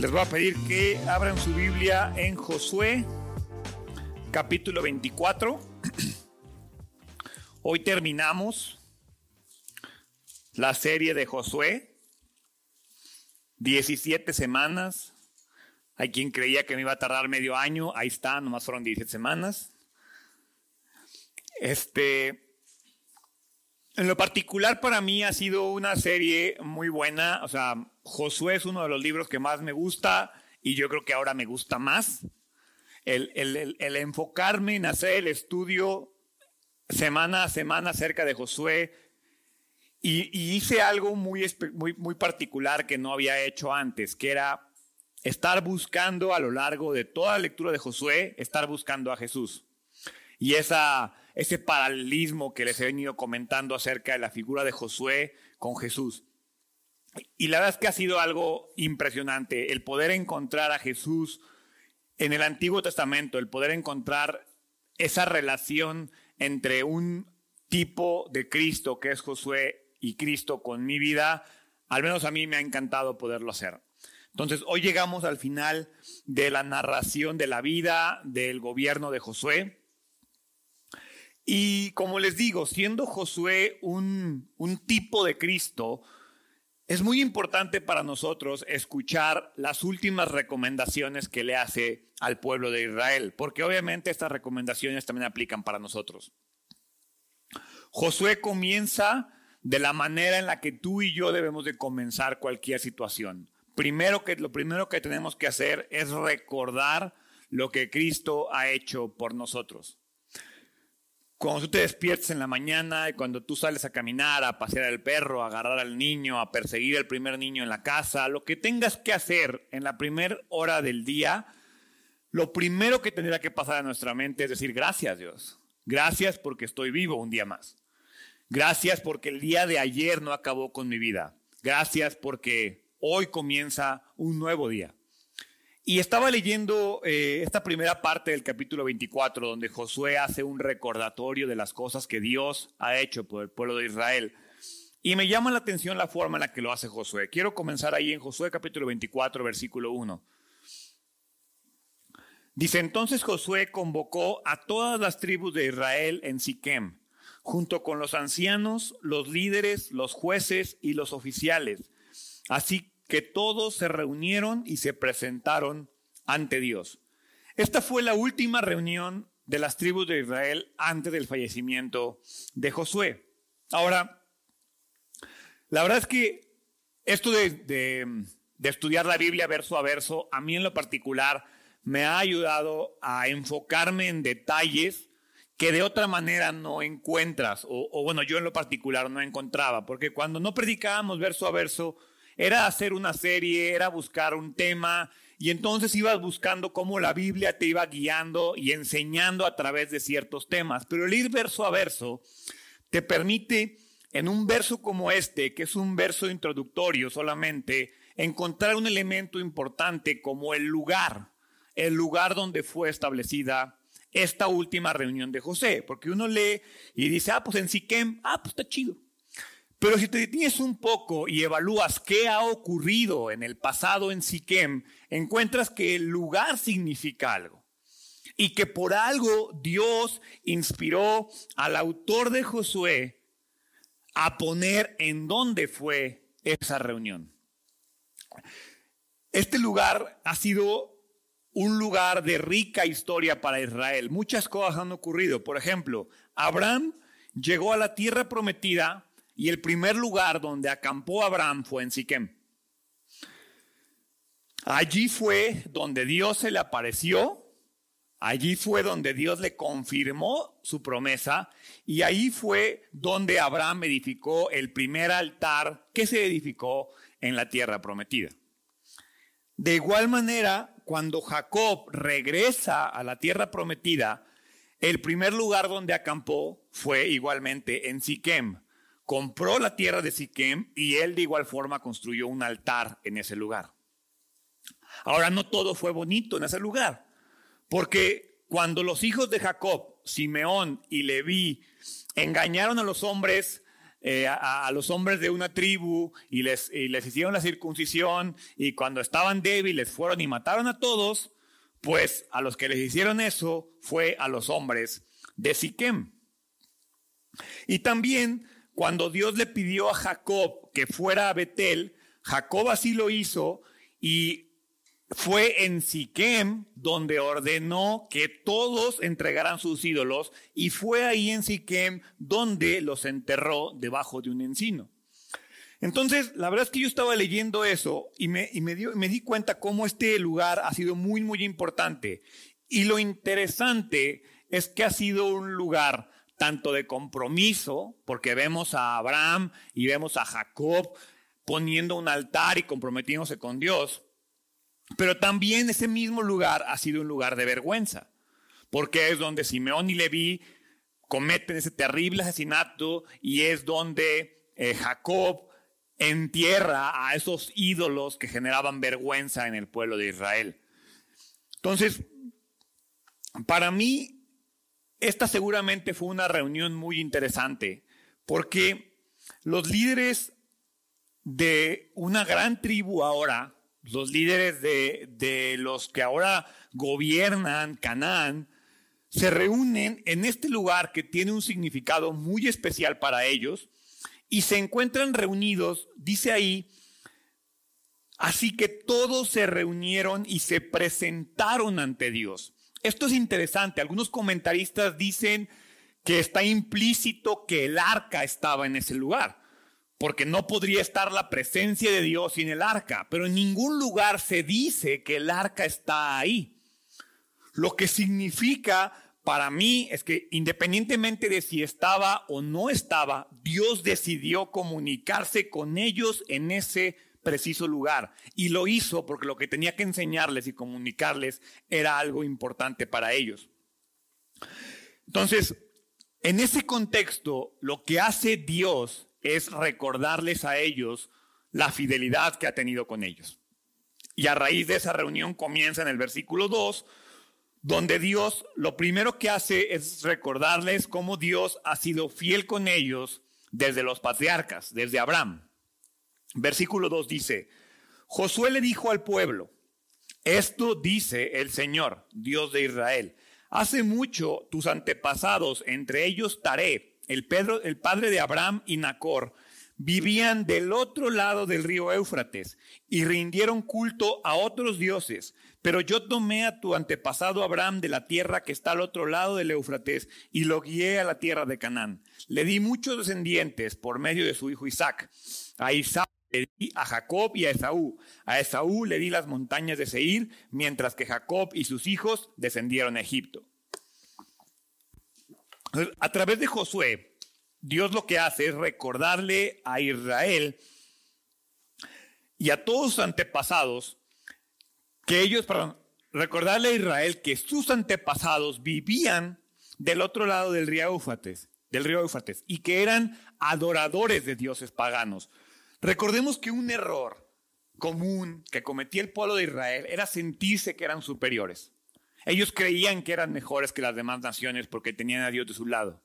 Les voy a pedir que abran su Biblia en Josué, capítulo 24. Hoy terminamos la serie de Josué. 17 semanas. Hay quien creía que me iba a tardar medio año. Ahí está, nomás fueron 17 semanas. Este, en lo particular para mí ha sido una serie muy buena. O sea, Josué es uno de los libros que más me gusta y yo creo que ahora me gusta más. El, enfocarme en hacer el estudio semana a semana acerca de Josué y, hice algo muy, muy, muy particular que no había hecho antes, que era estar buscando a lo largo de toda la lectura de Josué, estar buscando a Jesús. Y esa, ese paralelismo que les he venido comentando acerca de la figura de Josué con Jesús. Y la verdad es que ha sido algo impresionante el poder encontrar a Jesús en el Antiguo Testamento, el poder encontrar esa relación entre un tipo de Cristo que es Josué y Cristo con mi vida, al menos a mí me ha encantado poderlo hacer. Entonces, hoy llegamos al final de la narración de la vida del gobierno de Josué. Y como les digo, siendo Josué un, tipo de Cristo, es muy importante para nosotros escuchar las últimas recomendaciones que le hace al pueblo de Israel, porque obviamente estas recomendaciones también aplican para nosotros. Josué comienza de la manera en la que tú y yo debemos de comenzar cualquier situación. Primero que lo primero que tenemos que hacer es recordar lo que Cristo ha hecho por nosotros. Cuando tú te despiertes en la mañana y cuando tú sales a caminar, a pasear al perro, a agarrar al niño, a perseguir al primer niño en la casa, lo que tengas que hacer en la primera hora del día, lo primero que tendría que pasar a nuestra mente es decir, gracias Dios. Gracias porque estoy vivo un día más. Gracias porque el día de ayer no acabó con mi vida. Gracias porque hoy comienza un nuevo día. Y estaba leyendo eh, esta primera parte del capítulo 24, donde Josué hace un recordatorio de las cosas que Dios ha hecho por el pueblo de Israel. Y me llama la atención la forma en la que lo hace Josué. Quiero comenzar ahí en Josué capítulo 24, versículo 1. Dice entonces Josué convocó a todas las tribus de Israel en Siquem, junto con los ancianos, los líderes, los jueces y los oficiales, así que todos se reunieron y se presentaron ante Dios. Esta fue la última reunión de las tribus de Israel antes del fallecimiento de Josué. Ahora, la verdad es que esto de, estudiar la Biblia verso a verso, a mí en lo particular, me ha ayudado a enfocarme en detalles que de otra manera no encuentras, o, o, bueno, yo en lo particular no encontraba, porque cuando no predicábamos verso a verso, era hacer una serie, era buscar un tema, y entonces ibas buscando cómo la Biblia te iba guiando y enseñando a través de ciertos temas. Pero el ir verso a verso te permite, en un verso como este, que es un verso introductorio solamente, encontrar un elemento importante como el lugar, el lugar donde fue establecida esta última reunión de José. Porque uno lee y dice, ah, pues en Siquem, ah, pues está chido. Pero si te detienes un poco y evalúas qué ha ocurrido en el pasado en Siquem, encuentras que el lugar significa algo. Y que por algo Dios inspiró al autor de Josué a poner en dónde fue esa reunión. Este lugar ha sido un lugar de rica historia para Israel. Muchas cosas han ocurrido. Por ejemplo, Abraham llegó a la tierra prometida y el primer lugar donde acampó Abraham fue en Siquem. Allí fue donde Dios se le apareció, allí fue donde Dios le confirmó su promesa y ahí fue donde Abraham edificó el primer altar que se edificó en la tierra prometida. De igual manera, cuando Jacob regresa a la tierra prometida, el primer lugar donde acampó fue igualmente en Siquem compró la tierra de Siquem y él de igual forma construyó un altar en ese lugar. Ahora no todo fue bonito en ese lugar, porque cuando los hijos de Jacob, Simeón y Leví, engañaron a los hombres, eh, a, los hombres de una tribu y les, y les hicieron la circuncisión y cuando estaban débiles fueron y mataron a todos, pues a los que les hicieron eso fue a los hombres de Siquem. Y también cuando Dios le pidió a Jacob que fuera a Betel, Jacob así lo hizo y fue en Siquem donde ordenó que todos entregaran sus ídolos y fue ahí en Siquem donde los enterró debajo de un encino. Entonces, la verdad es que yo estaba leyendo eso y me, me di cuenta cómo este lugar ha sido muy, muy importante. Y lo interesante es que ha sido un lugar tanto de compromiso, porque vemos a Abraham y vemos a Jacob poniendo un altar y comprometiéndose con Dios, pero también ese mismo lugar ha sido un lugar de vergüenza, porque es donde Simeón y Leví cometen ese terrible asesinato y es donde eh, Jacob entierra a esos ídolos que generaban vergüenza en el pueblo de Israel. Entonces, para mí, esta seguramente fue una reunión muy interesante, porque los líderes de una gran tribu ahora, los líderes de, los que ahora gobiernan Canaán, se reúnen en este lugar que tiene un significado muy especial para ellos y se encuentran reunidos, dice ahí, así que todos se reunieron y se presentaron ante Dios. Esto es interesante, algunos comentaristas dicen que está implícito que el arca estaba en ese lugar porque no podría estar la presencia de Dios sin el arca, pero en ningún lugar se dice que el arca está ahí. Lo que significa para mí es que independientemente de si estaba o no estaba, Dios decidió comunicarse con ellos en ese preciso lugar. Y lo hizo porque lo que tenía que enseñarles y comunicarles era algo importante para ellos. Entonces, en ese contexto, lo que hace Dios es recordarles a ellos la fidelidad que ha tenido con ellos. Y a raíz de esa reunión comienza en el versículo 2, donde Dios lo primero que hace es recordarles cómo Dios ha sido fiel con ellos desde los patriarcas, desde Abraham. Versículo 2 dice, Josué le dijo al pueblo, esto dice el Señor, Dios de Israel, hace mucho tus antepasados, entre ellos Taré, el, Pedro, el padre de Abraham y Nacor, vivían del otro lado del río Éufrates y rindieron culto a otros dioses. Pero yo tomé a tu antepasado Abraham de la tierra que está al otro lado del Éufrates y lo guié a la tierra de Canaán. Le di muchos descendientes por medio de su hijo Isaac. A Isaac le di a Jacob y a Esaú. A Esaú le di las montañas de Seir, mientras que Jacob y sus hijos descendieron a Egipto. A través de Josué, Dios lo que hace es recordarle a Israel y a todos sus antepasados que ellos, perdón, recordarle a Israel que sus antepasados vivían del otro lado del río Éufrates, del río Éufrates, y que eran adoradores de dioses paganos. Recordemos que un error común que cometía el pueblo de Israel era sentirse que eran superiores. Ellos creían que eran mejores que las demás naciones porque tenían a Dios de su lado.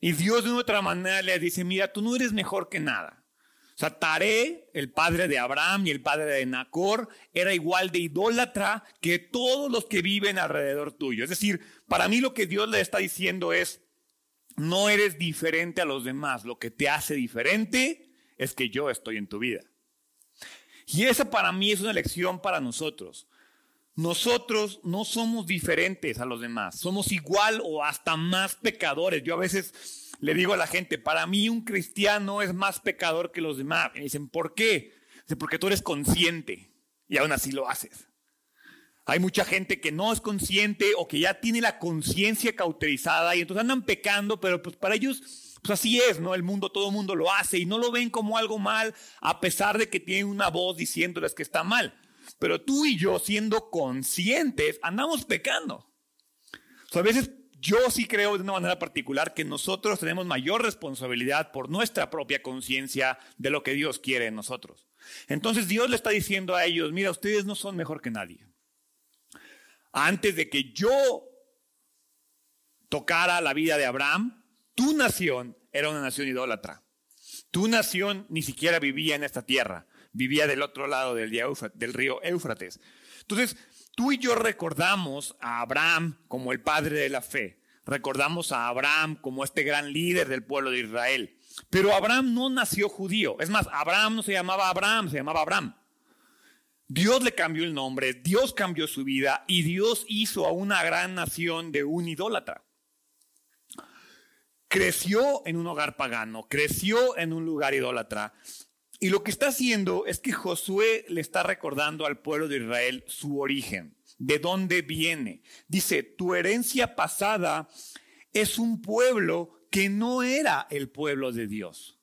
Y Dios de otra manera les dice, mira, tú no eres mejor que nada. O el padre de Abraham y el padre de Nacor, era igual de idólatra que todos los que viven alrededor tuyo. Es decir, para mí lo que Dios le está diciendo es, no eres diferente a los demás. Lo que te hace diferente es que yo estoy en tu vida. Y esa para mí es una lección para nosotros. Nosotros no somos diferentes a los demás, somos igual o hasta más pecadores. Yo a veces le digo a la gente, para mí un cristiano es más pecador que los demás. Y dicen, ¿por qué? Dice, porque tú eres consciente y aún así lo haces. Hay mucha gente que no es consciente o que ya tiene la conciencia cauterizada y entonces andan pecando, pero pues para ellos pues así es, ¿no? El mundo, todo mundo lo hace y no lo ven como algo mal a pesar de que tienen una voz diciéndoles que está mal. Pero tú y yo, siendo conscientes, andamos pecando. a veces yo sí creo de una manera particular que nosotros tenemos mayor responsabilidad por nuestra propia conciencia de lo que Dios quiere en nosotros. Entonces Dios le está diciendo a ellos, mira, ustedes no son mejor que nadie. Antes de que yo tocara la vida de Abraham, tu nación era una nación idólatra. Tu nación ni siquiera vivía en esta tierra, vivía del otro lado del, río Éufrates. Entonces, tú y yo recordamos a Abraham como el padre de la fe, recordamos a Abraham como este gran líder del pueblo de Israel. Pero Abraham no nació judío. Es más, Abraham no se llamaba Abraham, se llamaba Abraham. Dios le cambió el nombre, Dios cambió su vida y Dios hizo a una gran nación de un idólatra. Creció en un hogar pagano, creció en un lugar idólatra. Y lo que está haciendo es que Josué le está recordando al pueblo de Israel su origen, de dónde viene. Dice, tu herencia pasada es un pueblo que no era el pueblo de Dios.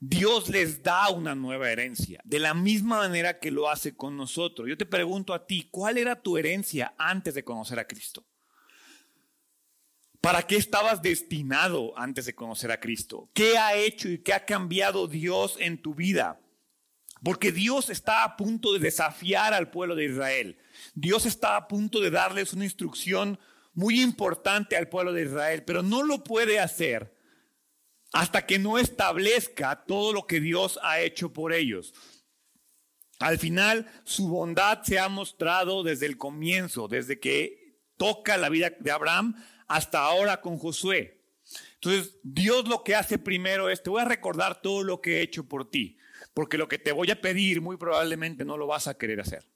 Dios les da una nueva herencia, de la misma manera que lo hace con nosotros. Yo te pregunto a ti, ¿cuál era tu herencia antes de conocer a Cristo? ¿Para qué estabas destinado antes de conocer a Cristo? ¿Qué ha hecho y qué ha cambiado Dios en tu vida? Porque Dios está a punto de desafiar al pueblo de Israel. Dios está a punto de darles una instrucción muy importante al pueblo de Israel, pero no lo puede hacer hasta que no establezca todo lo que Dios ha hecho por ellos. Al final, su bondad se ha mostrado desde el comienzo, desde que toca la vida de Abraham hasta ahora con Josué. Entonces, Dios lo que hace primero es, te voy a recordar todo lo que he hecho por ti, porque lo que te voy a pedir muy probablemente no lo vas a querer hacer.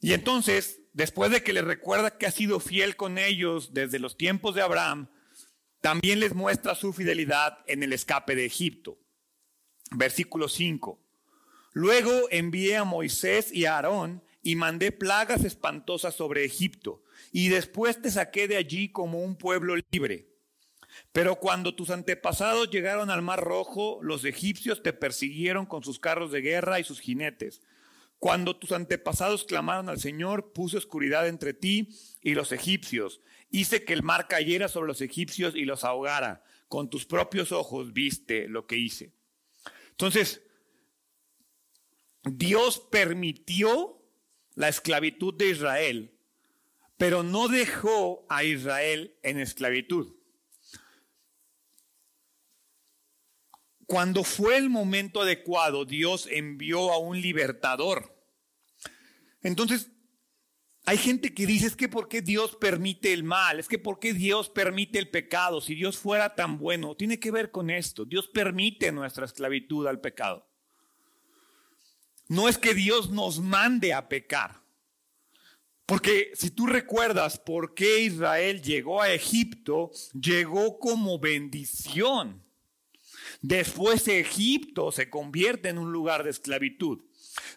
Y entonces después de que les recuerda que ha sido fiel con ellos desde los tiempos de Abraham, también les muestra su fidelidad en el escape de Egipto. Versículo 5. Luego envié a Moisés y a Aarón y mandé plagas espantosas sobre Egipto, y después te saqué de allí como un pueblo libre. Pero cuando tus antepasados llegaron al Mar Rojo, los egipcios te persiguieron con sus carros de guerra y sus jinetes cuando tus antepasados clamaron al Señor, puse oscuridad entre ti y los egipcios. Hice que el mar cayera sobre los egipcios y los ahogara. Con tus propios ojos viste lo que hice. Entonces, Dios permitió la esclavitud de Israel, pero no dejó a Israel en esclavitud. Cuando fue el momento adecuado, Dios envió a un libertador. Entonces, hay gente que dice, es que ¿por qué Dios permite el mal? Es que ¿por qué Dios permite el pecado? Si Dios fuera tan bueno, tiene que ver con esto. Dios permite nuestra esclavitud al pecado. No es que Dios nos mande a pecar. Porque si tú recuerdas por qué Israel llegó a Egipto, llegó como bendición. Después Egipto se convierte en un lugar de esclavitud.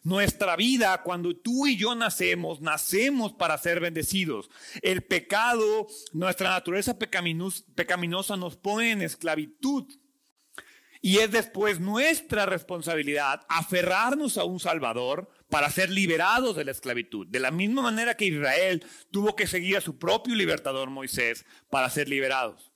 Nuestra vida, cuando tú y yo nacemos, nacemos para ser bendecidos. El pecado, nuestra naturaleza pecaminosa nos pone en esclavitud. Y es después nuestra responsabilidad aferrarnos a un Salvador para ser liberados de la esclavitud. De la misma manera que Israel tuvo que seguir a su propio libertador Moisés para ser liberados.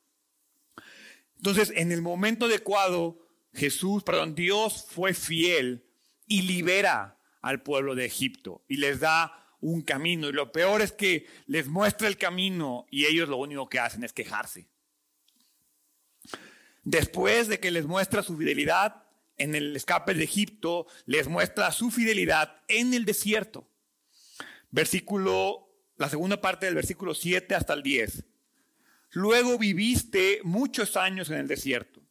Entonces, en el momento adecuado, Jesús, perdón, Dios fue fiel y libera al pueblo de Egipto y les da un camino. Y lo peor es que les muestra el camino y ellos lo único que hacen es quejarse. Después de que les muestra su fidelidad en el escape de Egipto, les muestra su fidelidad en el desierto. Versículo, la segunda parte del versículo 7 hasta el 10. Luego viviste muchos años en el desierto.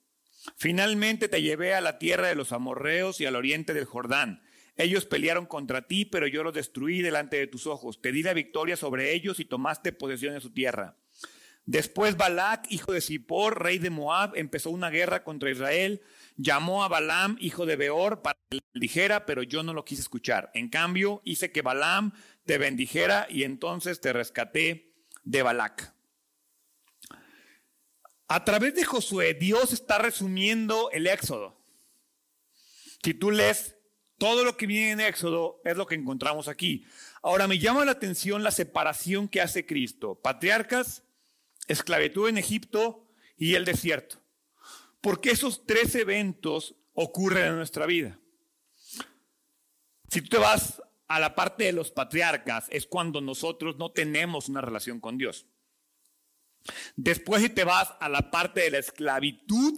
Finalmente te llevé a la tierra de los amorreos y al oriente del Jordán. Ellos pelearon contra ti, pero yo los destruí delante de tus ojos. Te di la victoria sobre ellos y tomaste posesión de su tierra. Después Balac, hijo de Zippor, rey de Moab, empezó una guerra contra Israel. Llamó a Balaam, hijo de Beor, para que le dijera, pero yo no lo quise escuchar. En cambio, hice que Balaam te bendijera y entonces te rescaté de Balac. A través de Josué, Dios está resumiendo el Éxodo. Si tú lees todo lo que viene en Éxodo, es lo que encontramos aquí. Ahora me llama la atención la separación que hace Cristo. Patriarcas, esclavitud en Egipto y el desierto. Porque esos tres eventos ocurren en nuestra vida. Si tú te vas a la parte de los patriarcas es cuando nosotros no tenemos una relación con Dios. Después si te vas a la parte de la esclavitud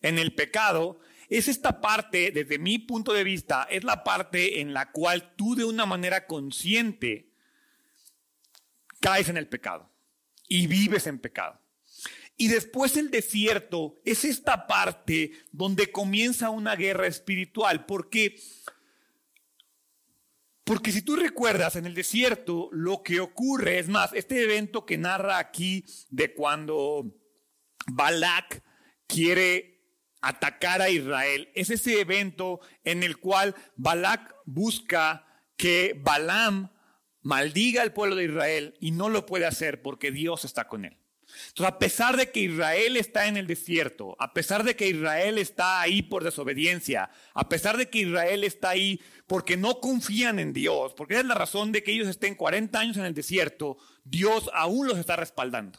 en el pecado, es esta parte, desde mi punto de vista, es la parte en la cual tú de una manera consciente caes en el pecado y vives en pecado. Y después el desierto es esta parte donde comienza una guerra espiritual, porque porque si tú recuerdas en el desierto lo que ocurre, es más, este evento que narra aquí de cuando Balak quiere atacar a Israel, es ese evento en el cual Balak busca que Balaam maldiga al pueblo de Israel y no lo puede hacer porque Dios está con él. Entonces, a pesar de que Israel está en el desierto, a pesar de que Israel está ahí por desobediencia, a pesar de que Israel está ahí porque no confían en Dios, porque esa es la razón de que ellos estén 40 años en el desierto, Dios aún los está respaldando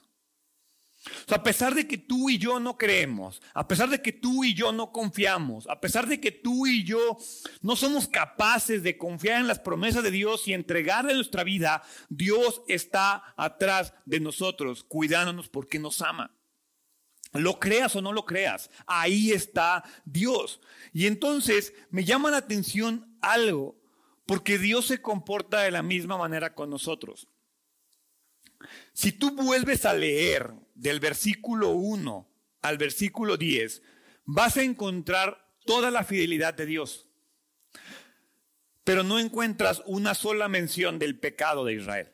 a pesar de que tú y yo no creemos, a pesar de que tú y yo no confiamos, a pesar de que tú y yo no somos capaces de confiar en las promesas de Dios y entregarle nuestra vida, Dios está atrás de nosotros, cuidándonos porque nos ama. Lo creas o no lo creas, ahí está Dios. Y entonces me llama la atención algo, porque Dios se comporta de la misma manera con nosotros. Si tú vuelves a leer del versículo 1 al versículo 10, vas a encontrar toda la fidelidad de Dios. Pero no encuentras una sola mención del pecado de Israel.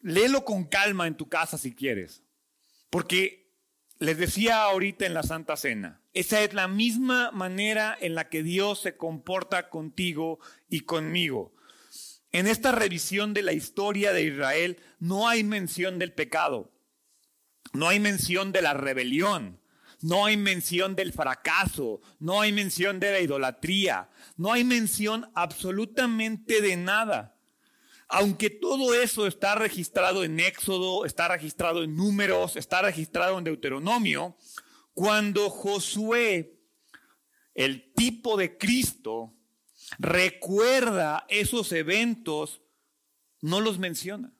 Léelo con calma en tu casa si quieres. Porque les decía ahorita en la Santa Cena, esa es la misma manera en la que Dios se comporta contigo y conmigo. En esta revisión de la historia de Israel no hay mención del pecado, no hay mención de la rebelión, no hay mención del fracaso, no hay mención de la idolatría, no hay mención absolutamente de nada. Aunque todo eso está registrado en Éxodo, está registrado en números, está registrado en Deuteronomio, cuando Josué, el tipo de Cristo, recuerda esos eventos, no los menciona.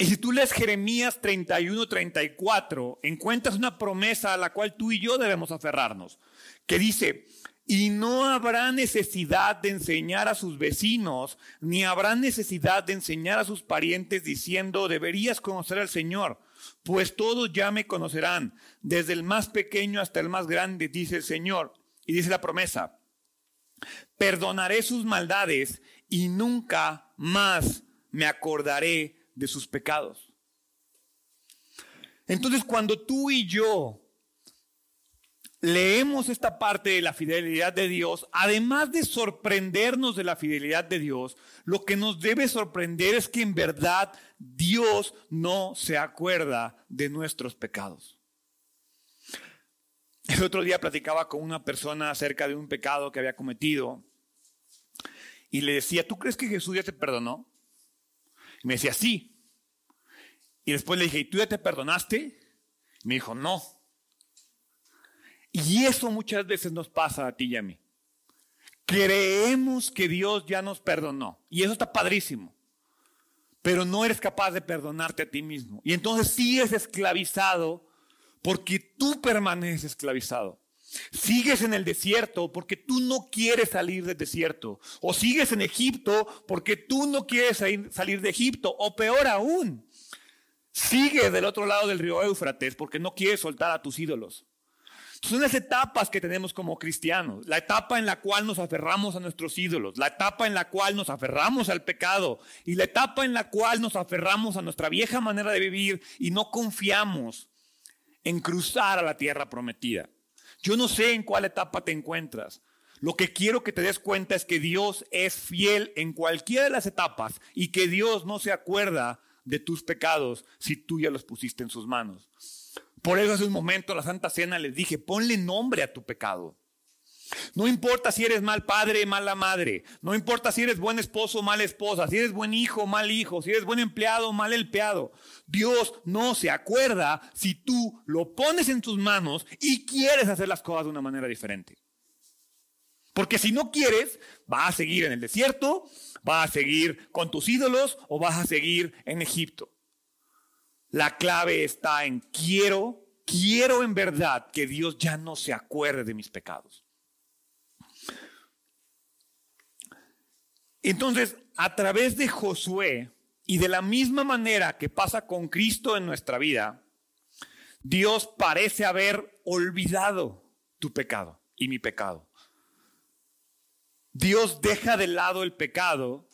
Y si tú lees Jeremías 31, 34, encuentras una promesa a la cual tú y yo debemos aferrarnos, que dice, y no habrá necesidad de enseñar a sus vecinos, ni habrá necesidad de enseñar a sus parientes diciendo, deberías conocer al Señor, pues todos ya me conocerán, desde el más pequeño hasta el más grande, dice el Señor. Y dice la promesa, perdonaré sus maldades y nunca más me acordaré de sus pecados. Entonces cuando tú y yo leemos esta parte de la fidelidad de Dios, además de sorprendernos de la fidelidad de Dios, lo que nos debe sorprender es que en verdad Dios no se acuerda de nuestros pecados. El otro día platicaba con una persona acerca de un pecado que había cometido y le decía, ¿tú crees que Jesús ya te perdonó? Y me decía, sí. Y después le dije, ¿y tú ya te perdonaste? Y me dijo, no. Y eso muchas veces nos pasa a ti y a mí. Creemos que Dios ya nos perdonó. Y eso está padrísimo. Pero no eres capaz de perdonarte a ti mismo. Y entonces sigues esclavizado porque tú permaneces esclavizado. Sigues en el desierto porque tú no quieres salir del desierto. O sigues en Egipto porque tú no quieres salir de Egipto. O peor aún, sigues del otro lado del río Éufrates porque no quieres soltar a tus ídolos. Son las etapas que tenemos como cristianos. La etapa en la cual nos aferramos a nuestros ídolos, la etapa en la cual nos aferramos al pecado y la etapa en la cual nos aferramos a nuestra vieja manera de vivir y no confiamos en cruzar a la tierra prometida. Yo no sé en cuál etapa te encuentras. Lo que quiero que te des cuenta es que Dios es fiel en cualquiera de las etapas y que Dios no se acuerda de tus pecados si tú ya los pusiste en sus manos. Por eso hace un momento la Santa Cena les dije, ponle nombre a tu pecado. No importa si eres mal padre, mala madre. No importa si eres buen esposo, mala esposa. Si eres buen hijo, mal hijo. Si eres buen empleado, mal empleado. Dios no se acuerda si tú lo pones en tus manos y quieres hacer las cosas de una manera diferente. Porque si no quieres, vas a seguir en el desierto, vas a seguir con tus ídolos o vas a seguir en Egipto. La clave está en quiero, quiero en verdad que Dios ya no se acuerde de mis pecados. Entonces, a través de Josué y de la misma manera que pasa con Cristo en nuestra vida, Dios parece haber olvidado tu pecado y mi pecado. Dios deja de lado el pecado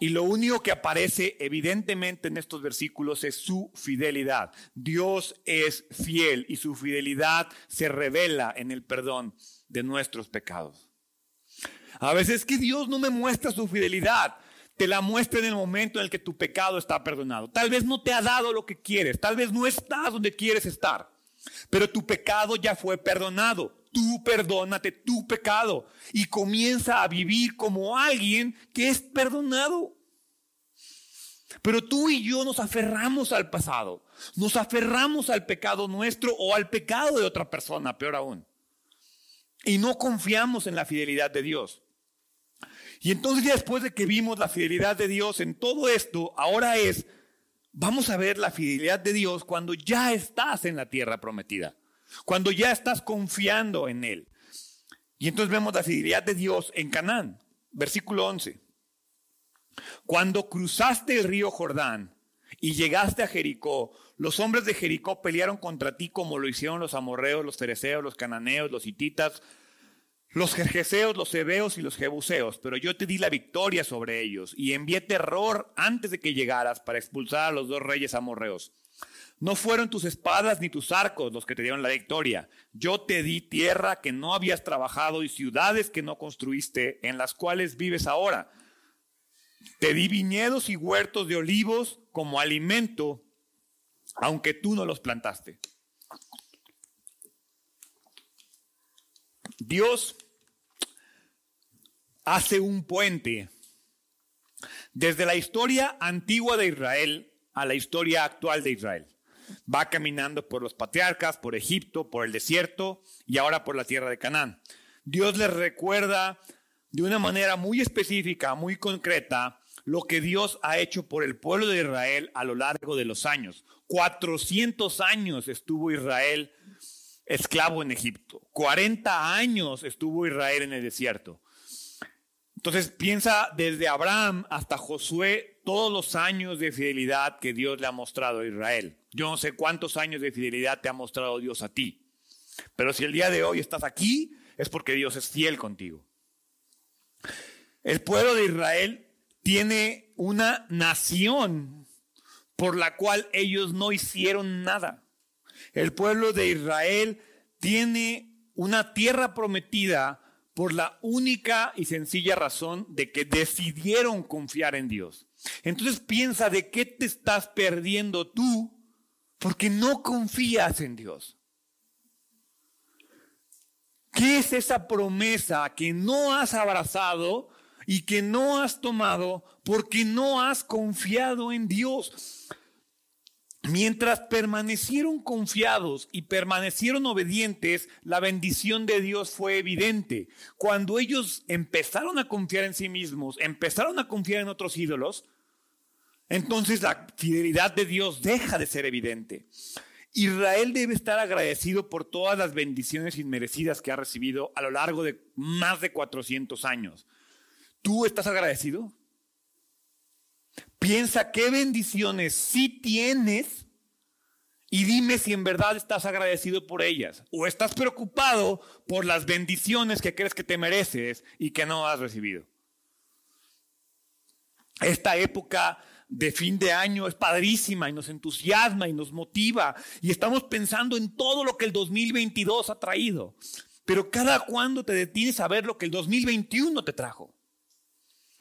y lo único que aparece evidentemente en estos versículos es su fidelidad. Dios es fiel y su fidelidad se revela en el perdón de nuestros pecados. A veces que Dios no me muestra su fidelidad, te la muestra en el momento en el que tu pecado está perdonado. Tal vez no te ha dado lo que quieres, tal vez no estás donde quieres estar, pero tu pecado ya fue perdonado. Tú perdónate tu pecado y comienza a vivir como alguien que es perdonado. Pero tú y yo nos aferramos al pasado, nos aferramos al pecado nuestro o al pecado de otra persona, peor aún. Y no confiamos en la fidelidad de Dios. Y entonces ya después de que vimos la fidelidad de Dios en todo esto, ahora es, vamos a ver la fidelidad de Dios cuando ya estás en la tierra prometida, cuando ya estás confiando en Él. Y entonces vemos la fidelidad de Dios en Canaán, versículo 11. Cuando cruzaste el río Jordán y llegaste a Jericó, los hombres de Jericó pelearon contra ti como lo hicieron los amorreos, los tereceos, los cananeos, los hititas, los jerjeseos, los hebeos y los jebuseos, pero yo te di la victoria sobre ellos y envié terror antes de que llegaras para expulsar a los dos reyes amorreos. No fueron tus espadas ni tus arcos los que te dieron la victoria. Yo te di tierra que no habías trabajado y ciudades que no construiste, en las cuales vives ahora. Te di viñedos y huertos de olivos como alimento, aunque tú no los plantaste. Dios hace un puente desde la historia antigua de Israel a la historia actual de Israel. Va caminando por los patriarcas, por Egipto, por el desierto y ahora por la tierra de Canaán. Dios les recuerda de una manera muy específica, muy concreta, lo que Dios ha hecho por el pueblo de Israel a lo largo de los años. 400 años estuvo Israel esclavo en Egipto. 40 años estuvo Israel en el desierto. Entonces piensa desde Abraham hasta Josué todos los años de fidelidad que Dios le ha mostrado a Israel. Yo no sé cuántos años de fidelidad te ha mostrado Dios a ti. Pero si el día de hoy estás aquí, es porque Dios es fiel contigo. El pueblo de Israel tiene una nación por la cual ellos no hicieron nada. El pueblo de Israel tiene una tierra prometida por la única y sencilla razón de que decidieron confiar en Dios. Entonces piensa de qué te estás perdiendo tú porque no confías en Dios. ¿Qué es esa promesa que no has abrazado y que no has tomado porque no has confiado en Dios? Mientras permanecieron confiados y permanecieron obedientes, la bendición de Dios fue evidente. Cuando ellos empezaron a confiar en sí mismos, empezaron a confiar en otros ídolos, entonces la fidelidad de Dios deja de ser evidente. Israel debe estar agradecido por todas las bendiciones inmerecidas que ha recibido a lo largo de más de 400 años. ¿Tú estás agradecido? Piensa qué bendiciones sí tienes y dime si en verdad estás agradecido por ellas o estás preocupado por las bendiciones que crees que te mereces y que no has recibido. Esta época de fin de año es padrísima y nos entusiasma y nos motiva y estamos pensando en todo lo que el 2022 ha traído. Pero cada cuando te detienes a ver lo que el 2021 te trajo.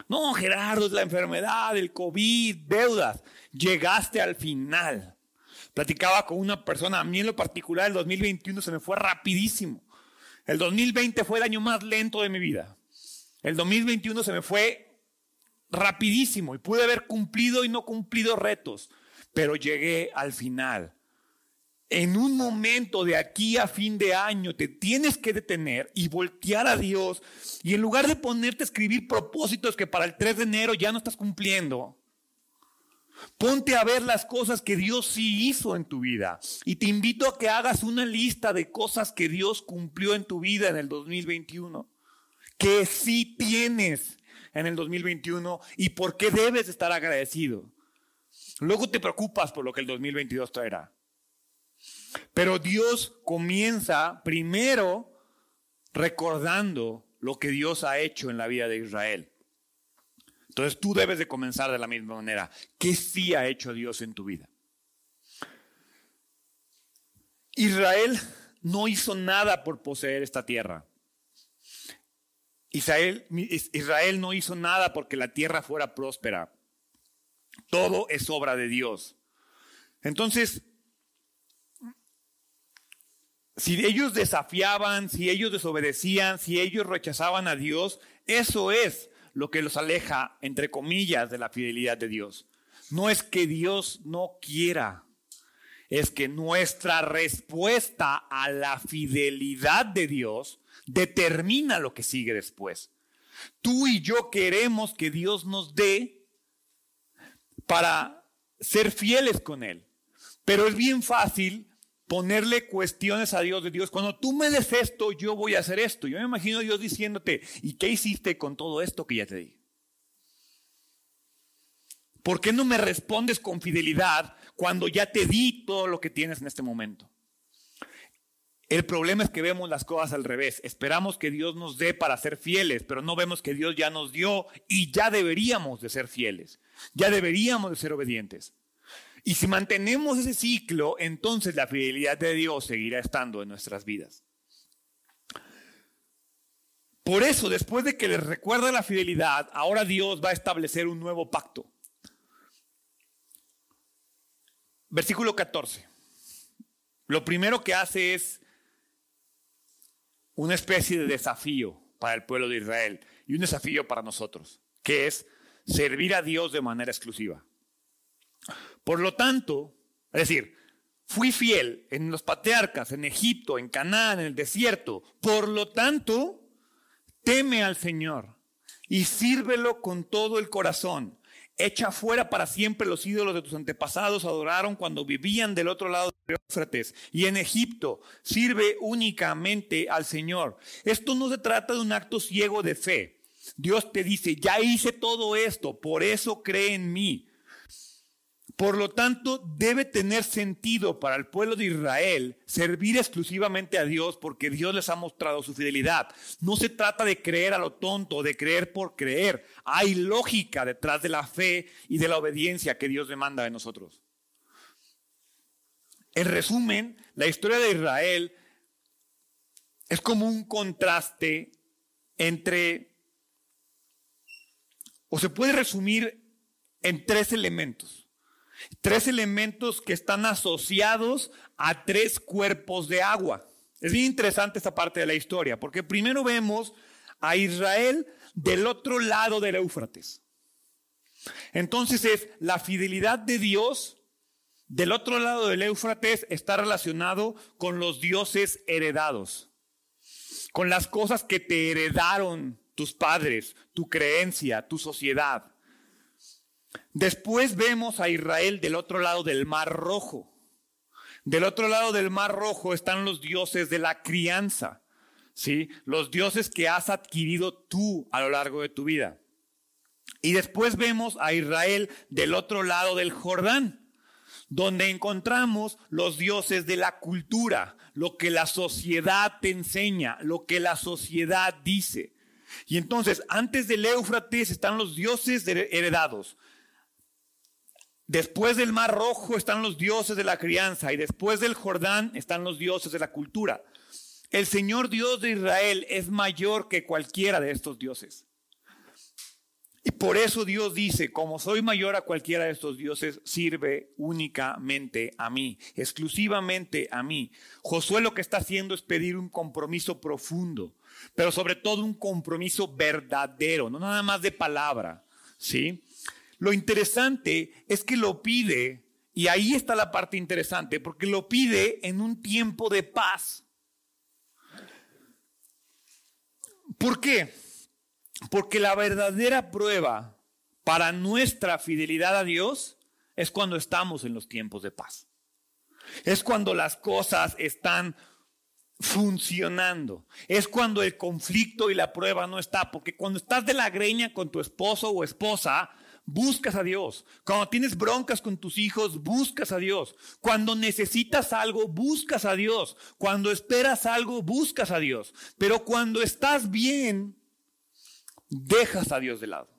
No, Gerardo, es la enfermedad, el COVID, deudas. Llegaste al final. Platicaba con una persona, a mí en lo particular el 2021 se me fue rapidísimo. El 2020 fue el año más lento de mi vida. El 2021 se me fue rapidísimo y pude haber cumplido y no cumplido retos, pero llegué al final. En un momento de aquí a fin de año te tienes que detener y voltear a Dios y en lugar de ponerte a escribir propósitos que para el 3 de enero ya no estás cumpliendo, ponte a ver las cosas que Dios sí hizo en tu vida y te invito a que hagas una lista de cosas que Dios cumplió en tu vida en el 2021, que sí tienes en el 2021 y por qué debes estar agradecido. Luego te preocupas por lo que el 2022 traerá. Pero Dios comienza primero recordando lo que Dios ha hecho en la vida de Israel. Entonces tú debes de comenzar de la misma manera. ¿Qué sí ha hecho Dios en tu vida? Israel no hizo nada por poseer esta tierra. Israel, Israel no hizo nada porque la tierra fuera próspera. Todo es obra de Dios. Entonces, si ellos desafiaban, si ellos desobedecían, si ellos rechazaban a Dios, eso es lo que los aleja, entre comillas, de la fidelidad de Dios. No es que Dios no quiera, es que nuestra respuesta a la fidelidad de Dios determina lo que sigue después. Tú y yo queremos que Dios nos dé para ser fieles con Él. Pero es bien fácil ponerle cuestiones a Dios de Dios. Cuando tú me des esto, yo voy a hacer esto. Yo me imagino Dios diciéndote, ¿y qué hiciste con todo esto que ya te di? ¿Por qué no me respondes con fidelidad cuando ya te di todo lo que tienes en este momento? El problema es que vemos las cosas al revés. Esperamos que Dios nos dé para ser fieles, pero no vemos que Dios ya nos dio y ya deberíamos de ser fieles. Ya deberíamos de ser obedientes. Y si mantenemos ese ciclo, entonces la fidelidad de Dios seguirá estando en nuestras vidas. Por eso, después de que les recuerda la fidelidad, ahora Dios va a establecer un nuevo pacto. Versículo 14. Lo primero que hace es una especie de desafío para el pueblo de Israel y un desafío para nosotros, que es servir a Dios de manera exclusiva. Por lo tanto, es decir, fui fiel en los patriarcas, en Egipto, en Canaán, en el desierto. Por lo tanto, teme al Señor y sírvelo con todo el corazón. Echa fuera para siempre los ídolos de tus antepasados adoraron cuando vivían del otro lado de Éufrates y en Egipto. Sirve únicamente al Señor. Esto no se trata de un acto ciego de fe. Dios te dice, ya hice todo esto, por eso cree en mí. Por lo tanto, debe tener sentido para el pueblo de Israel servir exclusivamente a Dios porque Dios les ha mostrado su fidelidad. No se trata de creer a lo tonto, de creer por creer. Hay lógica detrás de la fe y de la obediencia que Dios demanda de nosotros. En resumen, la historia de Israel es como un contraste entre, o se puede resumir en tres elementos. Tres elementos que están asociados a tres cuerpos de agua. Es bien interesante esta parte de la historia, porque primero vemos a Israel del otro lado del Éufrates. Entonces es la fidelidad de Dios del otro lado del Éufrates está relacionado con los dioses heredados, con las cosas que te heredaron tus padres, tu creencia, tu sociedad. Después vemos a Israel del otro lado del Mar Rojo. Del otro lado del Mar Rojo están los dioses de la crianza, ¿sí? Los dioses que has adquirido tú a lo largo de tu vida. Y después vemos a Israel del otro lado del Jordán, donde encontramos los dioses de la cultura, lo que la sociedad te enseña, lo que la sociedad dice. Y entonces, antes del Éufrates están los dioses heredados, Después del Mar Rojo están los dioses de la crianza y después del Jordán están los dioses de la cultura. El Señor Dios de Israel es mayor que cualquiera de estos dioses. Y por eso Dios dice, como soy mayor a cualquiera de estos dioses, sirve únicamente a mí, exclusivamente a mí. Josué lo que está haciendo es pedir un compromiso profundo, pero sobre todo un compromiso verdadero, no nada más de palabra, ¿sí? Lo interesante es que lo pide Y ahí está la parte interesante, porque lo pide en un tiempo de paz. ¿Por qué? Porque la verdadera prueba para nuestra fidelidad a Dios es cuando estamos en los tiempos de paz. Es cuando las cosas están funcionando. Es cuando el conflicto y la prueba no está. Porque cuando estás de la greña con tu esposo o esposa, buscas a Dios. Cuando tienes broncas con tus hijos, buscas a Dios. Cuando necesitas algo, buscas a Dios. Cuando esperas algo, buscas a Dios. Pero cuando estás bien, dejas a Dios de lado.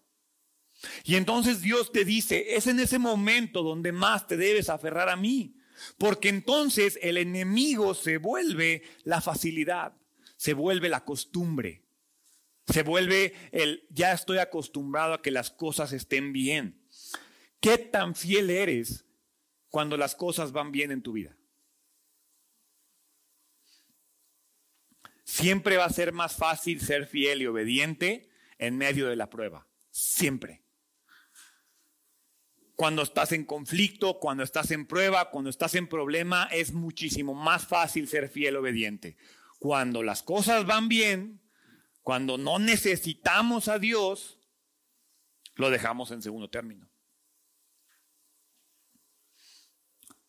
Y entonces Dios te dice, es en ese momento donde más te debes aferrar a mí. Porque entonces el enemigo se vuelve la facilidad, se vuelve la costumbre. Se vuelve el, ya estoy acostumbrado a que las cosas estén bien. ¿Qué tan fiel eres cuando las cosas van bien en tu vida? Siempre va a ser más fácil ser fiel y obediente en medio de la prueba. Siempre. Cuando estás en conflicto, cuando estás en prueba, cuando estás en problema, es muchísimo más fácil ser fiel y obediente. Cuando las cosas van bien, cuando no necesitamos a Dios, lo dejamos en segundo término.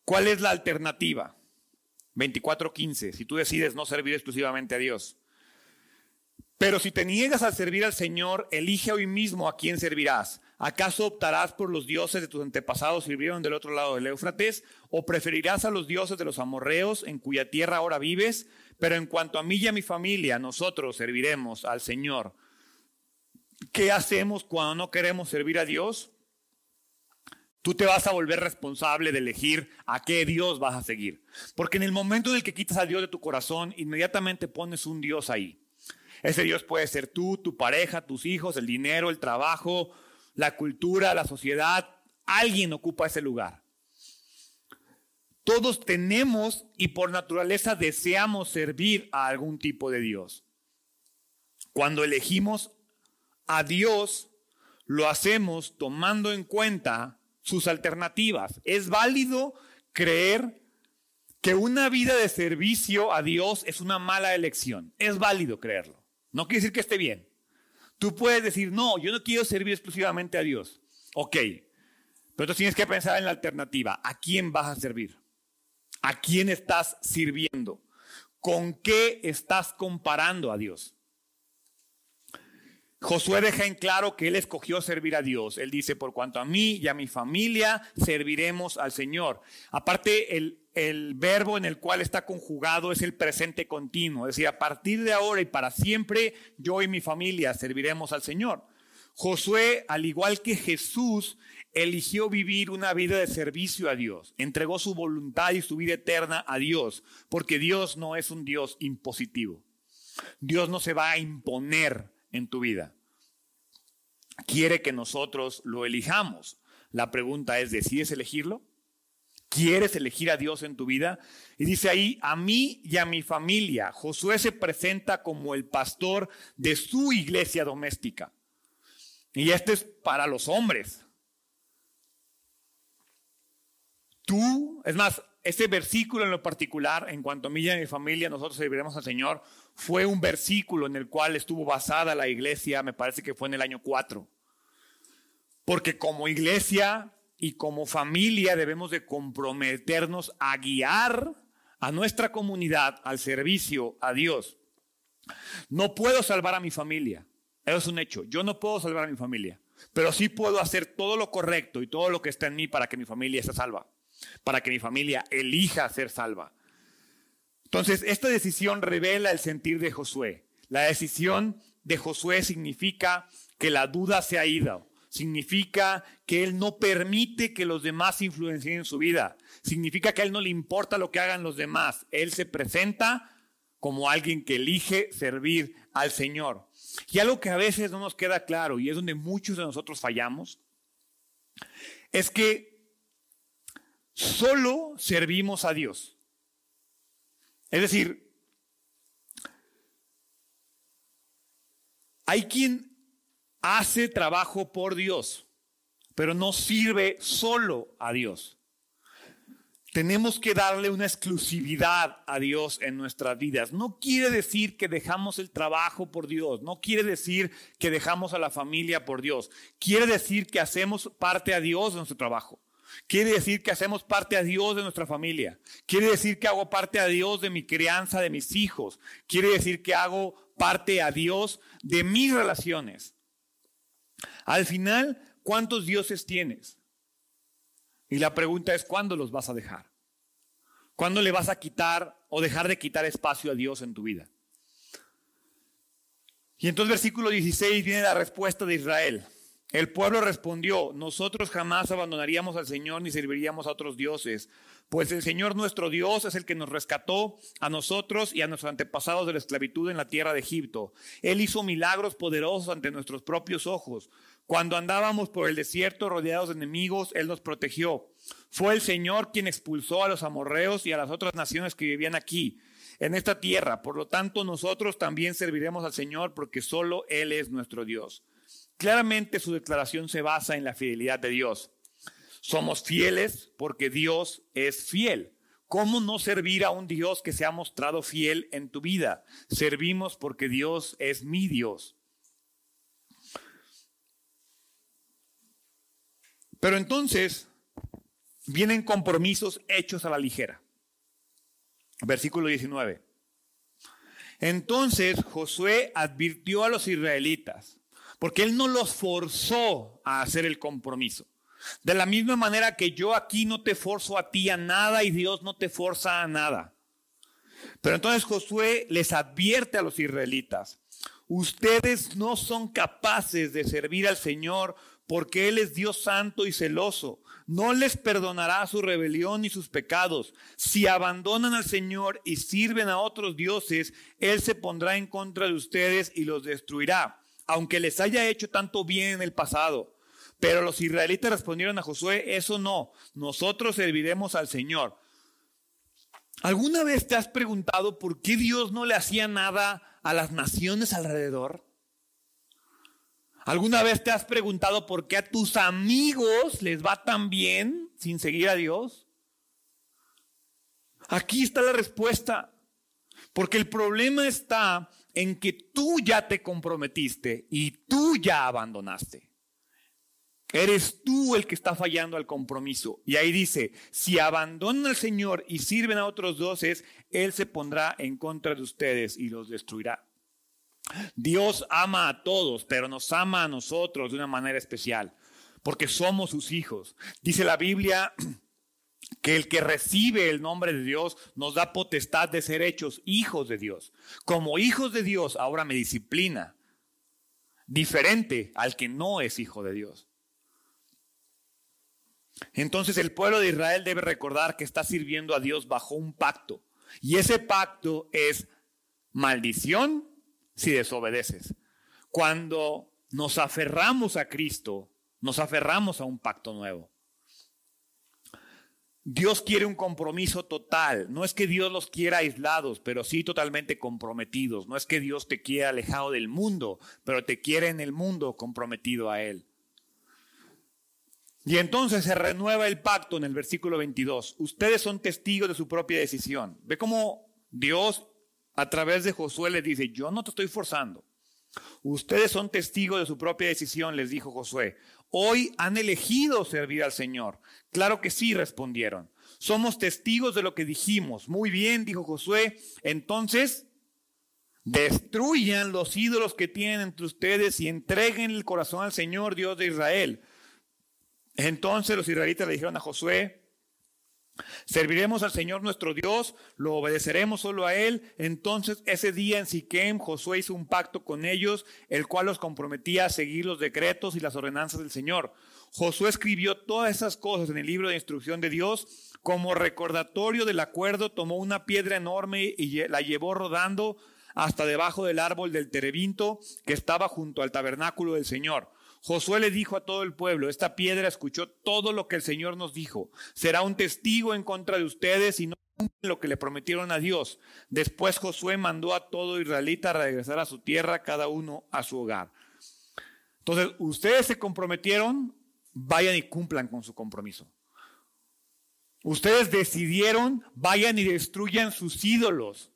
¿Cuál es la alternativa? 24.15, si tú decides no servir exclusivamente a Dios. Pero si te niegas a servir al Señor, elige hoy mismo a quién servirás. ¿Acaso optarás por los dioses de tus antepasados que del otro lado del Éufrates? ¿O preferirás a los dioses de los amorreos en cuya tierra ahora vives? Pero en cuanto a mí y a mi familia, nosotros serviremos al Señor. ¿Qué hacemos cuando no queremos servir a Dios? Tú te vas a volver responsable de elegir a qué Dios vas a seguir. Porque en el momento en que quitas a Dios de tu corazón, inmediatamente pones un Dios ahí. Ese Dios puede ser tú, tu pareja, tus hijos, el dinero, el trabajo, la cultura, la sociedad. Alguien ocupa ese lugar. Todos tenemos y por naturaleza deseamos servir a algún tipo de Dios. Cuando elegimos a Dios, lo hacemos tomando en cuenta sus alternativas. Es válido creer que una vida de servicio a Dios es una mala elección. Es válido creerlo. No quiere decir que esté bien. Tú puedes decir, no, yo no quiero servir exclusivamente a Dios. Ok, pero tú tienes que pensar en la alternativa. ¿A quién vas a servir? ¿A quién estás sirviendo? ¿Con qué estás comparando a Dios? Josué deja en claro que él escogió servir a Dios. Él dice, por cuanto a mí y a mi familia serviremos al Señor. Aparte, el, el verbo en el cual está conjugado es el presente continuo. Es decir, a partir de ahora y para siempre, yo y mi familia serviremos al Señor. Josué, al igual que Jesús, eligió vivir una vida de servicio a Dios, entregó su voluntad y su vida eterna a Dios, porque Dios no es un Dios impositivo. Dios no se va a imponer en tu vida. Quiere que nosotros lo elijamos. La pregunta es, ¿decides elegirlo? ¿Quieres elegir a Dios en tu vida? Y dice ahí, a mí y a mi familia. Josué se presenta como el pastor de su iglesia doméstica. Y este es para los hombres. Tú, es más, este versículo en lo particular, en cuanto a mí y a mi familia, nosotros serviremos al Señor, fue un versículo en el cual estuvo basada la iglesia, me parece que fue en el año 4. Porque como iglesia y como familia debemos de comprometernos a guiar a nuestra comunidad al servicio a Dios. No puedo salvar a mi familia, eso es un hecho, yo no puedo salvar a mi familia, pero sí puedo hacer todo lo correcto y todo lo que está en mí para que mi familia esté salva para que mi familia elija ser salva. Entonces, esta decisión revela el sentir de Josué. La decisión de Josué significa que la duda se ha ido. Significa que él no permite que los demás influencien su vida. Significa que a él no le importa lo que hagan los demás. Él se presenta como alguien que elige servir al Señor. Y algo que a veces no nos queda claro y es donde muchos de nosotros fallamos, es que solo servimos a Dios. Es decir, hay quien hace trabajo por Dios, pero no sirve solo a Dios. Tenemos que darle una exclusividad a Dios en nuestras vidas. No quiere decir que dejamos el trabajo por Dios, no quiere decir que dejamos a la familia por Dios, quiere decir que hacemos parte a Dios de nuestro trabajo. Quiere decir que hacemos parte a Dios de nuestra familia. Quiere decir que hago parte a Dios de mi crianza, de mis hijos. Quiere decir que hago parte a Dios de mis relaciones. Al final, ¿cuántos dioses tienes? Y la pregunta es, ¿cuándo los vas a dejar? ¿Cuándo le vas a quitar o dejar de quitar espacio a Dios en tu vida? Y entonces versículo 16 viene la respuesta de Israel. El pueblo respondió, nosotros jamás abandonaríamos al Señor ni serviríamos a otros dioses, pues el Señor nuestro Dios es el que nos rescató a nosotros y a nuestros antepasados de la esclavitud en la tierra de Egipto. Él hizo milagros poderosos ante nuestros propios ojos. Cuando andábamos por el desierto rodeados de enemigos, Él nos protegió. Fue el Señor quien expulsó a los amorreos y a las otras naciones que vivían aquí, en esta tierra. Por lo tanto, nosotros también serviremos al Señor porque solo Él es nuestro Dios. Claramente su declaración se basa en la fidelidad de Dios. Somos fieles porque Dios es fiel. ¿Cómo no servir a un Dios que se ha mostrado fiel en tu vida? Servimos porque Dios es mi Dios. Pero entonces vienen compromisos hechos a la ligera. Versículo 19. Entonces Josué advirtió a los israelitas, porque él no los forzó a hacer el compromiso. De la misma manera que yo aquí no te forzo a ti a nada y Dios no te forza a nada. Pero entonces Josué les advierte a los israelitas, ustedes no son capaces de servir al Señor porque Él es Dios santo y celoso. No les perdonará su rebelión ni sus pecados. Si abandonan al Señor y sirven a otros dioses, Él se pondrá en contra de ustedes y los destruirá, aunque les haya hecho tanto bien en el pasado. Pero los israelitas respondieron a Josué, eso no, nosotros serviremos al Señor. ¿Alguna vez te has preguntado por qué Dios no le hacía nada a las naciones alrededor? ¿Alguna vez te has preguntado por qué a tus amigos les va tan bien sin seguir a Dios? Aquí está la respuesta. Porque el problema está en que tú ya te comprometiste y tú ya abandonaste. Eres tú el que está fallando al compromiso. Y ahí dice, si abandonan al Señor y sirven a otros doces, Él se pondrá en contra de ustedes y los destruirá. Dios ama a todos, pero nos ama a nosotros de una manera especial, porque somos sus hijos. Dice la Biblia que el que recibe el nombre de Dios nos da potestad de ser hechos hijos de Dios. Como hijos de Dios, ahora me disciplina, diferente al que no es hijo de Dios. Entonces el pueblo de Israel debe recordar que está sirviendo a Dios bajo un pacto. Y ese pacto es maldición si desobedeces. Cuando nos aferramos a Cristo, nos aferramos a un pacto nuevo. Dios quiere un compromiso total. No es que Dios los quiera aislados, pero sí totalmente comprometidos. No es que Dios te quiera alejado del mundo, pero te quiere en el mundo comprometido a Él. Y entonces se renueva el pacto en el versículo 22. Ustedes son testigos de su propia decisión. Ve cómo Dios a través de Josué les dice, yo no te estoy forzando. Ustedes son testigos de su propia decisión, les dijo Josué. Hoy han elegido servir al Señor. Claro que sí, respondieron. Somos testigos de lo que dijimos. Muy bien, dijo Josué. Entonces, destruyan los ídolos que tienen entre ustedes y entreguen el corazón al Señor, Dios de Israel. Entonces los israelitas le dijeron a Josué, Serviremos al Señor nuestro Dios, lo obedeceremos solo a Él. Entonces ese día en Siquem Josué hizo un pacto con ellos, el cual los comprometía a seguir los decretos y las ordenanzas del Señor. Josué escribió todas esas cosas en el libro de instrucción de Dios. Como recordatorio del acuerdo, tomó una piedra enorme y la llevó rodando hasta debajo del árbol del terebinto que estaba junto al tabernáculo del Señor. Josué le dijo a todo el pueblo, esta piedra escuchó todo lo que el Señor nos dijo. Será un testigo en contra de ustedes y no lo que le prometieron a Dios. Después Josué mandó a todo israelita a regresar a su tierra, cada uno a su hogar. Entonces, ustedes se comprometieron, vayan y cumplan con su compromiso. Ustedes decidieron, vayan y destruyan sus ídolos.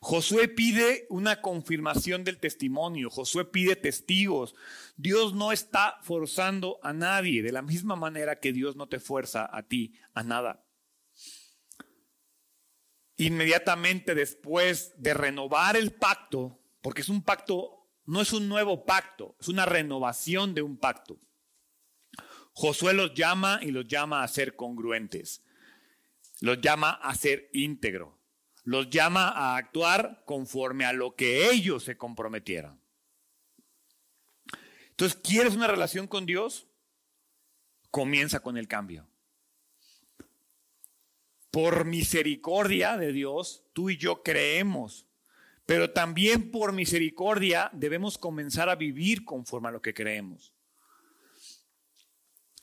Josué pide una confirmación del testimonio, Josué pide testigos. Dios no está forzando a nadie, de la misma manera que Dios no te fuerza a ti a nada. Inmediatamente después de renovar el pacto, porque es un pacto, no es un nuevo pacto, es una renovación de un pacto. Josué los llama y los llama a ser congruentes, los llama a ser íntegro los llama a actuar conforme a lo que ellos se comprometieron. Entonces, ¿quieres una relación con Dios? Comienza con el cambio. Por misericordia de Dios, tú y yo creemos, pero también por misericordia debemos comenzar a vivir conforme a lo que creemos.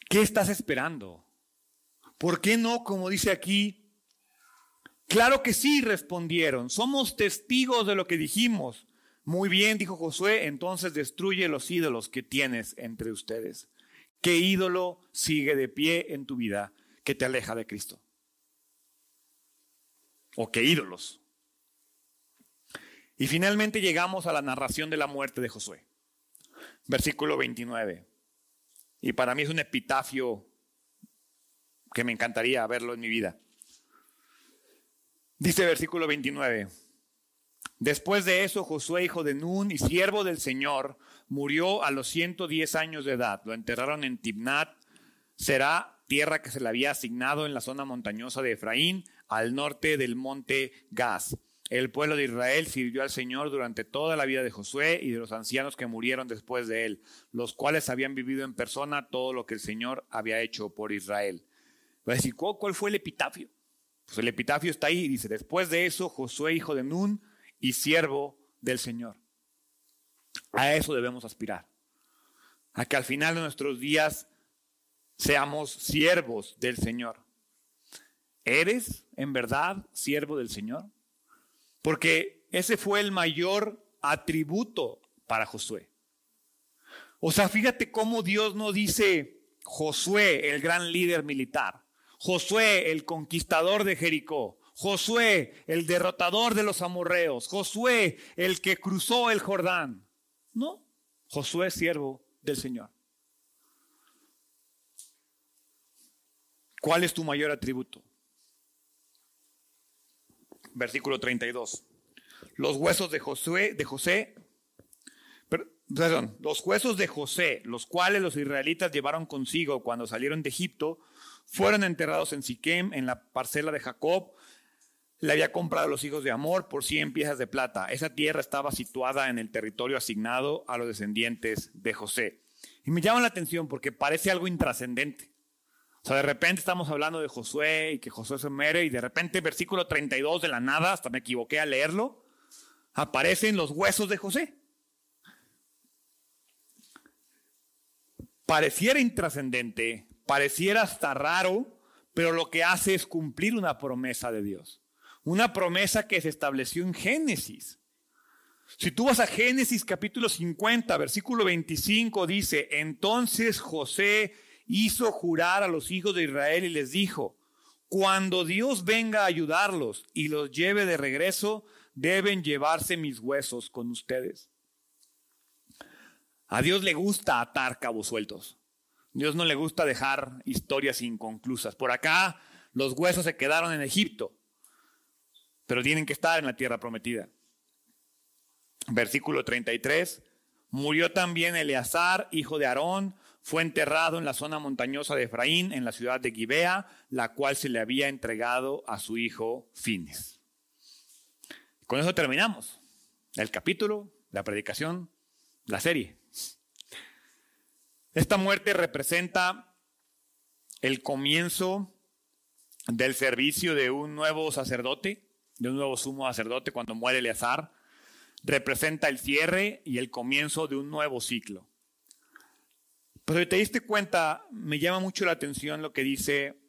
¿Qué estás esperando? ¿Por qué no, como dice aquí, Claro que sí, respondieron. Somos testigos de lo que dijimos. Muy bien, dijo Josué, entonces destruye los ídolos que tienes entre ustedes. ¿Qué ídolo sigue de pie en tu vida que te aleja de Cristo? ¿O qué ídolos? Y finalmente llegamos a la narración de la muerte de Josué. Versículo 29. Y para mí es un epitafio que me encantaría verlo en mi vida. Dice versículo 29. Después de eso, Josué, hijo de Nun y siervo del Señor, murió a los 110 años de edad. Lo enterraron en Tibnat. Será tierra que se le había asignado en la zona montañosa de Efraín, al norte del monte Gaz. El pueblo de Israel sirvió al Señor durante toda la vida de Josué y de los ancianos que murieron después de él, los cuales habían vivido en persona todo lo que el Señor había hecho por Israel. Decir, ¿cuál fue el epitafio? Pues el epitafio está ahí y dice, después de eso, Josué, hijo de Nun y siervo del Señor. A eso debemos aspirar. A que al final de nuestros días seamos siervos del Señor. ¿Eres en verdad siervo del Señor? Porque ese fue el mayor atributo para Josué. O sea, fíjate cómo Dios no dice Josué, el gran líder militar. Josué, el conquistador de Jericó. Josué, el derrotador de los amorreos. Josué, el que cruzó el Jordán. No, Josué, siervo del Señor. ¿Cuál es tu mayor atributo? Versículo 32. Los huesos de Josué, de José, perdón, los huesos de José, los cuales los israelitas llevaron consigo cuando salieron de Egipto, fueron enterrados en Siquem, en la parcela de Jacob. Le había comprado a los hijos de Amor por 100 piezas de plata. Esa tierra estaba situada en el territorio asignado a los descendientes de José. Y me llama la atención porque parece algo intrascendente. O sea, de repente estamos hablando de Josué y que Josué se muere y de repente versículo 32 de la nada, hasta me equivoqué a leerlo, aparecen los huesos de José. Pareciera intrascendente, pareciera hasta raro, pero lo que hace es cumplir una promesa de Dios. Una promesa que se estableció en Génesis. Si tú vas a Génesis capítulo 50, versículo 25, dice, entonces José hizo jurar a los hijos de Israel y les dijo, cuando Dios venga a ayudarlos y los lleve de regreso, deben llevarse mis huesos con ustedes. A Dios le gusta atar cabos sueltos. Dios no le gusta dejar historias inconclusas. Por acá los huesos se quedaron en Egipto, pero tienen que estar en la tierra prometida. Versículo 33. Murió también Eleazar, hijo de Aarón, fue enterrado en la zona montañosa de Efraín, en la ciudad de Gibea, la cual se le había entregado a su hijo Fines. Con eso terminamos el capítulo, la predicación, la serie. Esta muerte representa el comienzo del servicio de un nuevo sacerdote, de un nuevo sumo sacerdote cuando muere Eleazar. Representa el cierre y el comienzo de un nuevo ciclo. Pero si te diste cuenta, me llama mucho la atención lo que dice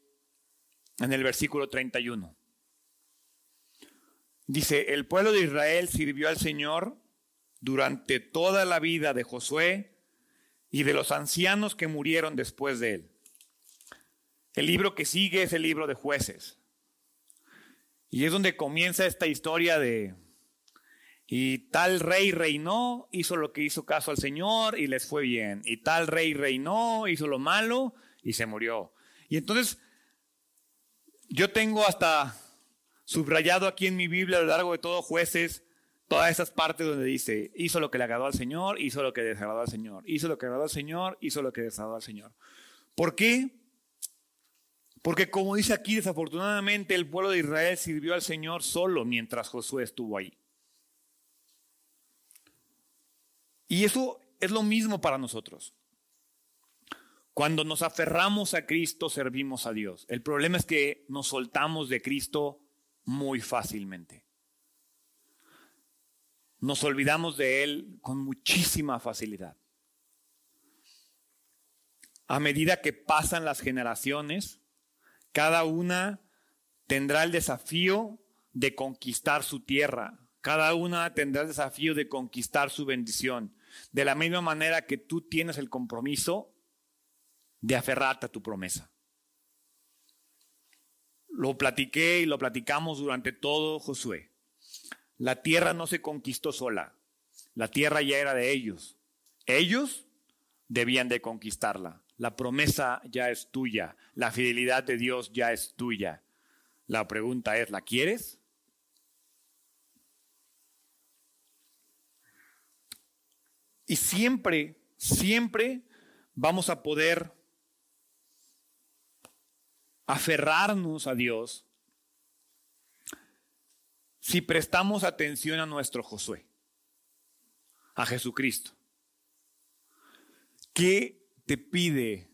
en el versículo 31. Dice, el pueblo de Israel sirvió al Señor durante toda la vida de Josué y de los ancianos que murieron después de él. El libro que sigue es el libro de jueces. Y es donde comienza esta historia de, y tal rey reinó, hizo lo que hizo caso al Señor y les fue bien. Y tal rey reinó, hizo lo malo y se murió. Y entonces, yo tengo hasta subrayado aquí en mi Biblia a lo largo de todos jueces, todas esas partes donde dice, hizo lo que le agradó al Señor, hizo lo que desagradó al Señor, hizo lo que agradó al Señor, hizo lo que desagradó al Señor. ¿Por qué? Porque como dice aquí, desafortunadamente el pueblo de Israel sirvió al Señor solo mientras Josué estuvo ahí. Y eso es lo mismo para nosotros. Cuando nos aferramos a Cristo, servimos a Dios. El problema es que nos soltamos de Cristo muy fácilmente. Nos olvidamos de Él con muchísima facilidad. A medida que pasan las generaciones, cada una tendrá el desafío de conquistar su tierra. Cada una tendrá el desafío de conquistar su bendición. De la misma manera que tú tienes el compromiso de aferrarte a tu promesa. Lo platiqué y lo platicamos durante todo Josué. La tierra no se conquistó sola. La tierra ya era de ellos. Ellos debían de conquistarla. La promesa ya es tuya. La fidelidad de Dios ya es tuya. La pregunta es, ¿la quieres? Y siempre, siempre vamos a poder aferrarnos a Dios si prestamos atención a nuestro Josué, a Jesucristo. ¿Qué te pide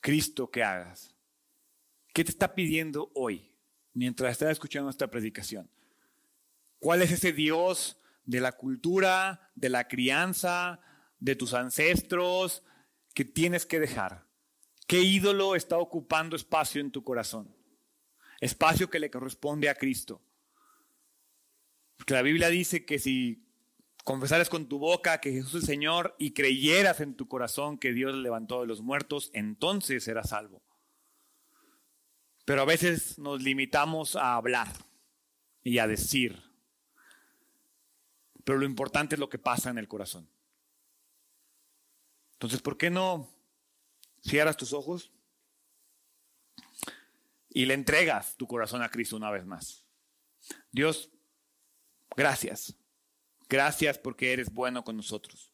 Cristo que hagas? ¿Qué te está pidiendo hoy mientras estás escuchando esta predicación? ¿Cuál es ese Dios de la cultura, de la crianza, de tus ancestros que tienes que dejar? ¿Qué ídolo está ocupando espacio en tu corazón? Espacio que le corresponde a Cristo. Porque la Biblia dice que si confesaras con tu boca que Jesús es el Señor y creyeras en tu corazón que Dios le levantó de los muertos, entonces serás salvo. Pero a veces nos limitamos a hablar y a decir. Pero lo importante es lo que pasa en el corazón. Entonces, ¿por qué no cierras tus ojos y le entregas tu corazón a Cristo una vez más. Dios, gracias. Gracias porque eres bueno con nosotros.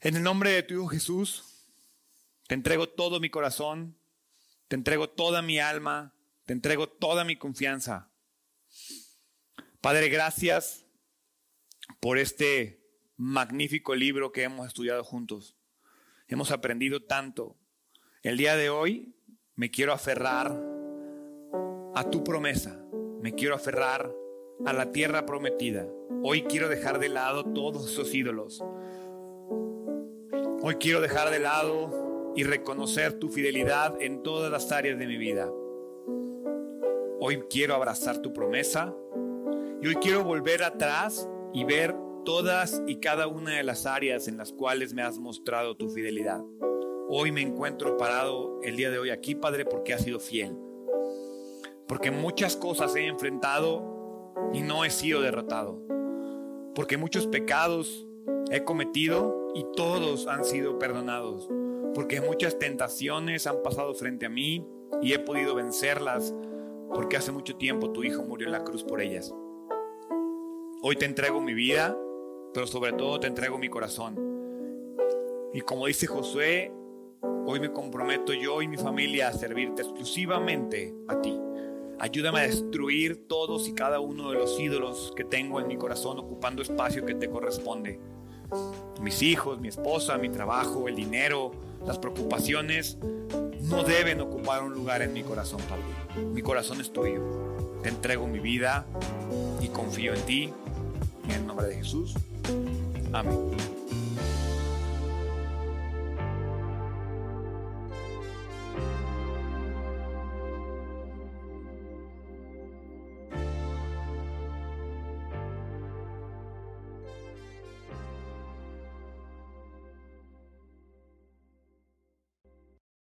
En el nombre de tu Hijo Jesús, te entrego todo mi corazón, te entrego toda mi alma, te entrego toda mi confianza. Padre, gracias por este magnífico libro que hemos estudiado juntos. Hemos aprendido tanto. El día de hoy me quiero aferrar a tu promesa. Me quiero aferrar a la tierra prometida. Hoy quiero dejar de lado todos esos ídolos. Hoy quiero dejar de lado y reconocer tu fidelidad en todas las áreas de mi vida. Hoy quiero abrazar tu promesa y hoy quiero volver atrás y ver todas y cada una de las áreas en las cuales me has mostrado tu fidelidad. Hoy me encuentro parado el día de hoy aquí, Padre, porque has sido fiel. Porque muchas cosas he enfrentado y no he sido derrotado. Porque muchos pecados he cometido y todos han sido perdonados. Porque muchas tentaciones han pasado frente a mí y he podido vencerlas. Porque hace mucho tiempo tu Hijo murió en la cruz por ellas. Hoy te entrego mi vida pero sobre todo te entrego mi corazón. Y como dice Josué, hoy me comprometo yo y mi familia a servirte exclusivamente a ti. Ayúdame a destruir todos y cada uno de los ídolos que tengo en mi corazón ocupando espacio que te corresponde. Mis hijos, mi esposa, mi trabajo, el dinero, las preocupaciones no deben ocupar un lugar en mi corazón, Padre. Mi corazón es tuyo. Te entrego mi vida y confío en ti. En el nombre de Jesús. Amén.